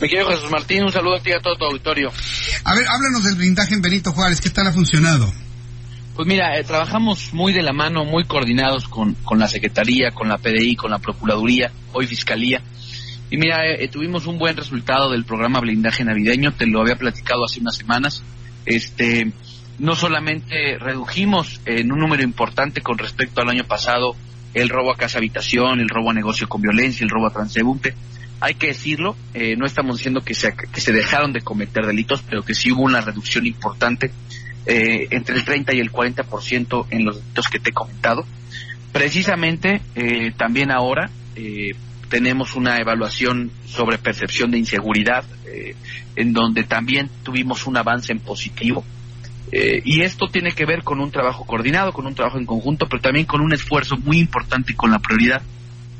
Me quiero Jesús Martín, un saludo a ti y a todo tu auditorio. A ver, háblanos del blindaje en Benito Juárez. ¿Qué tal ha funcionado? Pues mira, eh, trabajamos muy de la mano, muy coordinados con, con la Secretaría, con la PDI, con la Procuraduría, hoy Fiscalía. Y mira, eh, tuvimos un buen resultado del programa Blindaje Navideño, te lo había platicado hace unas semanas. Este, no solamente redujimos en un número importante con respecto al año pasado el robo a casa habitación, el robo a negocio con violencia, el robo a transeúnte, hay que decirlo, eh, no estamos diciendo que se, que se dejaron de cometer delitos, pero que sí hubo una reducción importante, eh, entre el 30 y el 40% en los delitos que te he comentado. Precisamente, eh, también ahora tenemos una evaluación sobre percepción de inseguridad, en donde también tuvimos un avance en positivo. y esto tiene que ver con un trabajo coordinado, con un trabajo en conjunto, pero también con un esfuerzo muy importante y con la prioridad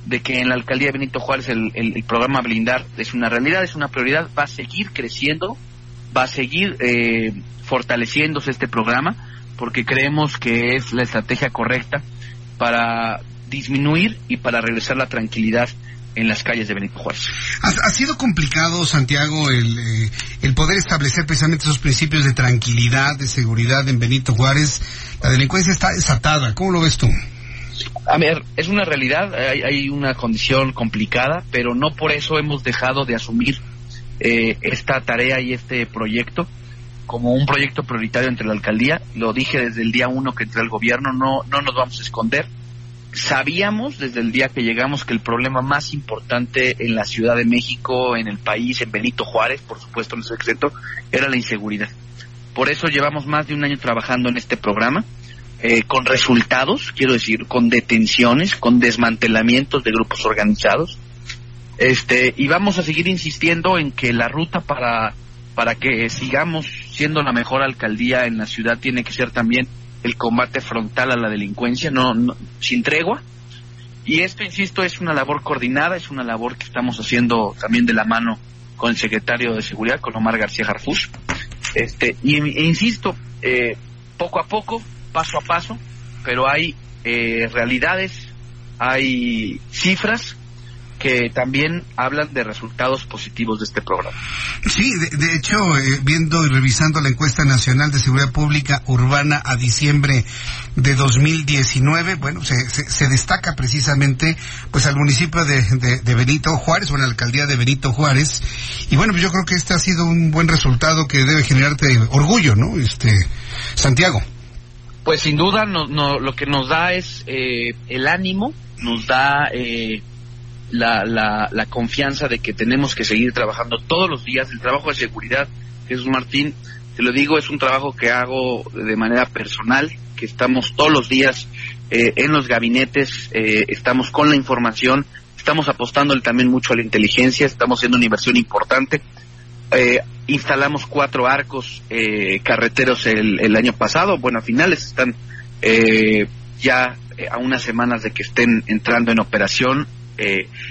de que en la alcaldía de Benito Juárez el, el, programa Blindar es una realidad, es una prioridad, va a seguir creciendo, va a seguir eh, fortaleciéndose este programa, porque creemos que es la estrategia correcta para disminuir y para regresar la tranquilidad en las calles de Benito Juárez. Ha, sido complicado, Santiago, el, eh, el poder establecer precisamente esos principios de tranquilidad, de seguridad en Benito Juárez. La delincuencia está desatada. ¿Cómo lo ves tú? A ver, es una realidad, hay, una condición complicada, pero no por eso hemos dejado de asumir eh, esta tarea y este proyecto como un proyecto prioritario entre la alcaldía. Lo dije desde el día uno que entré al gobierno, no, no nos vamos a esconder. Sabíamos desde el día que llegamos que el problema más importante en la Ciudad de México, en el país, en Benito Juárez, por supuesto, en el secreto, era la inseguridad. Por eso llevamos más de un año trabajando en este programa eh, con resultados, quiero decir, con detenciones, con desmantelamientos de grupos organizados. Este, y vamos a seguir insistiendo en que la ruta para, para que sigamos siendo la mejor alcaldía en la ciudad tiene que ser también el combate frontal a la delincuencia, no, sin tregua. Y esto, insisto, es una labor coordinada, es una labor que estamos haciendo también de la mano con el secretario de Seguridad, con Omar García Jarfus. Este, y e insisto, eh, poco a poco paso a paso, pero hay eh, realidades, hay cifras que también hablan de resultados positivos de este programa. Sí, de, hecho, eh, viendo y revisando la encuesta nacional de seguridad pública urbana a diciembre de 2019, bueno, se, se, destaca precisamente pues al municipio de, de, Benito Juárez o en la alcaldía de Benito Juárez. Y bueno, pues yo creo que este ha sido un buen resultado que debe generarte orgullo, ¿no? Este, Santiago. Pues sin duda no, lo que nos da es eh, el ánimo, nos da eh, la, la, confianza de que tenemos que seguir trabajando todos los días. El trabajo de seguridad, Jesús Martín, te lo digo, es un trabajo que hago de manera personal, que estamos todos los días eh, en los gabinetes, estamos con la información, estamos apostando también mucho a la inteligencia, estamos haciendo una inversión importante. Eh, instalamos cuatro arcos eh, carreteros el, año pasado, bueno, a finales están eh, ya a unas semanas de que estén entrando en operación.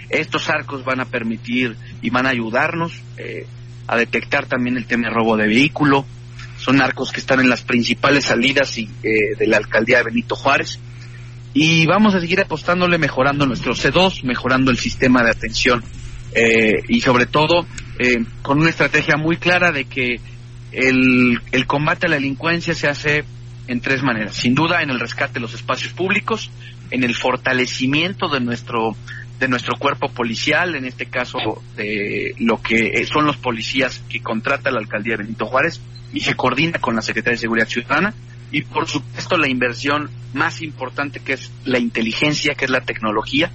estos arcos van a permitir y van a ayudarnos a detectar también el tema de robo de vehículo. Son arcos que están en las principales salidas y, de la alcaldía de Benito Juárez. Y vamos a seguir apostándole, mejorando nuestro C2, mejorando el sistema de atención y sobre todo eh, con una estrategia muy clara de que el, combate a la delincuencia se hace en tres maneras. Sin duda, en el rescate de los espacios públicos, en el fortalecimiento de nuestro de nuestro cuerpo policial, en este caso de lo que son los policías que contrata la alcaldía de Benito Juárez y que coordina con la Secretaría de Seguridad Ciudadana, y por supuesto la inversión más importante que es la inteligencia, que es la tecnología,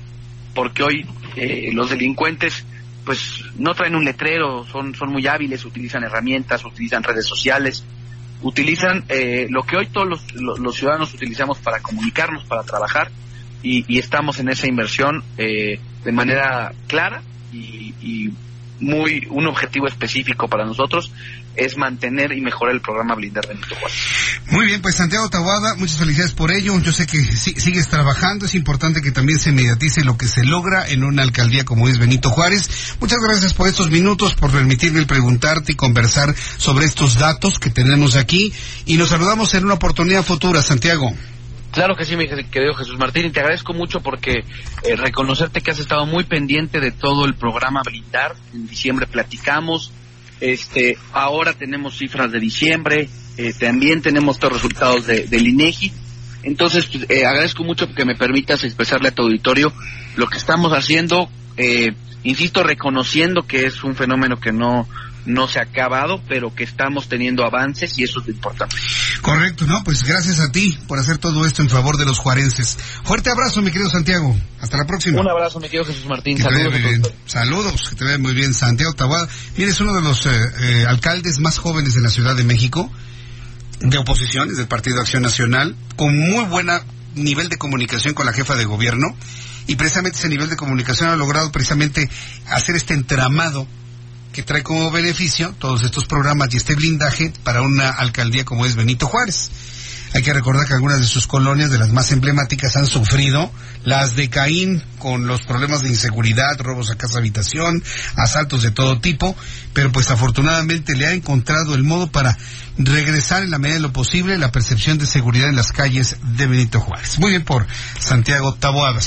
porque hoy eh, los delincuentes pues no traen un letrero, son, son muy hábiles, utilizan herramientas, utilizan redes sociales, utilizan eh, lo que hoy todos los, los, ciudadanos utilizamos para comunicarnos, para trabajar, y, estamos en esa inversión eh, de manera clara y, y muy un objetivo específico para nosotros es mantener y mejorar el programa Blindar Benito Juárez. Muy bien, pues Santiago Tabuada, muchas felicidades por ello. Yo sé que sigues trabajando, es importante que también se mediatice lo que se logra en una alcaldía como es Benito Juárez. Muchas gracias por estos minutos, por permitirme preguntarte y conversar sobre estos datos que tenemos aquí y nos saludamos en una oportunidad futura, Santiago. Claro que sí, mi querido Jesús Martín, y te agradezco mucho porque eh, reconocerte que has estado muy pendiente de todo el programa Blindar. En diciembre platicamos, este, ahora tenemos cifras de diciembre, eh, también tenemos los resultados de, del INEGI. Entonces, pues, eh, agradezco mucho que me permitas expresarle a tu auditorio lo que estamos haciendo, insisto, reconociendo que es un fenómeno que no, no se ha acabado, pero que estamos teniendo avances y eso es lo importante. Correcto, ¿no? Pues gracias a ti por hacer todo esto en favor de los juarenses. Fuerte abrazo, mi querido Santiago. Hasta la próxima. Un abrazo, mi querido Jesús Martín. Saludos. Saludos, que te vea muy bien, Santiago Tahuada. Mire, es uno de los eh, eh, alcaldes más jóvenes de la Ciudad de México, de oposición, es del Partido Acción Nacional, con muy buena nivel de comunicación con la jefa de gobierno y precisamente ese nivel de comunicación ha logrado precisamente hacer este entramado que trae como beneficio todos estos programas y este blindaje para una alcaldía como es Benito Juárez. Hay que recordar que algunas de sus colonias, de las más emblemáticas, han sufrido las de Caín con los problemas de inseguridad, robos a casa habitación, asaltos de todo tipo, pero pues afortunadamente le ha encontrado el modo para regresar en la medida de lo posible la percepción de seguridad en las calles de Benito Juárez. Muy bien por Santiago Taboadas.